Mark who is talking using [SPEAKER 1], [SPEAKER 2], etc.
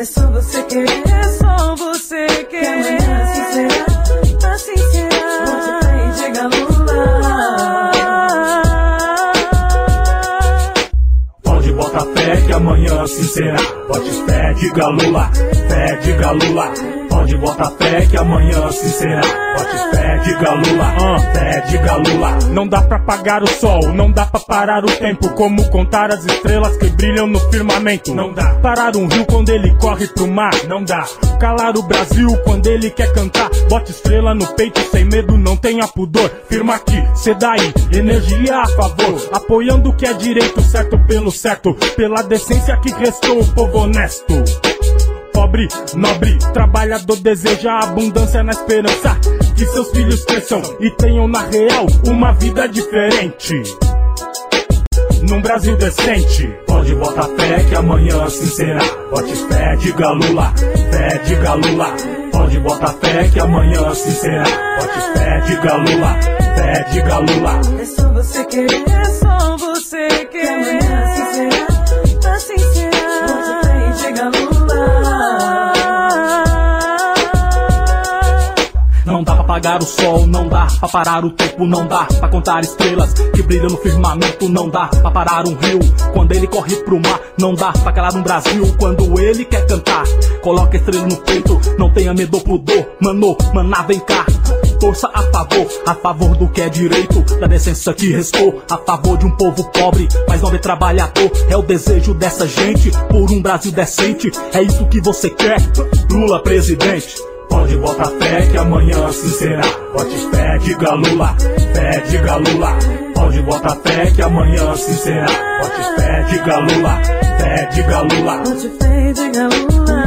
[SPEAKER 1] É só você querer, é só você querer. Que amanhã assim será, assim será. Bote fé e diga Lula.
[SPEAKER 2] Pode botar fé que amanhã assim será. Bote fé, diga Lula. Fé, diga Lula. Pode botar fé que amanhã assim será. Bote fé, diga Lula. Ah, fé, diga Lula.
[SPEAKER 3] Não dá pra apagar o sol, não dá pra parar o tempo. Como contar as estrelas que brilham no firmamento.
[SPEAKER 2] Não dá.
[SPEAKER 3] Parar um rio quando ele corre pro mar.
[SPEAKER 2] Não dá.
[SPEAKER 3] Calar o Brasil quando ele quer cantar. Bote estrela no peito sem medo, não tenha pudor. Firma aqui, cê daí, energia a favor. Apoiando o que é direito, certo pelo certo. Pela decência que restou o povo honesto. Pobre, nobre, trabalhador deseja abundância na esperança que seus filhos cresçam e tenham na real uma vida diferente. Num Brasil decente.
[SPEAKER 2] Pode botar fé que amanhã assim será. Bote fé, diga Lula. Fé, diga Lula. Pode botar fé que amanhã assim será. Bote fé, diga Lula. Fé, diga Lula.
[SPEAKER 1] É só você querer, é só você
[SPEAKER 4] apagar o sol, não dá pra parar o tempo, não dá pra contar estrelas que brilham no firmamento, não dá pra parar um rio quando ele corre pro mar, não dá pra calar um Brasil quando ele quer cantar. Coloca estrela no peito, não tenha medo pudor, mano, maná, vem cá. Torça a favor, a favor do que é direito, da decência que restou, a favor de um povo pobre, mas nobre trabalhador. É o desejo dessa gente por um Brasil decente. É isso que você quer, Lula presidente.
[SPEAKER 2] Pode botar fé que amanhã assim será. Bote fé, diga Lula. Fé, diga. Pode botar fé que amanhã assim será. Bote fé, diga Lula. Fé, diga Lula.
[SPEAKER 1] Bote.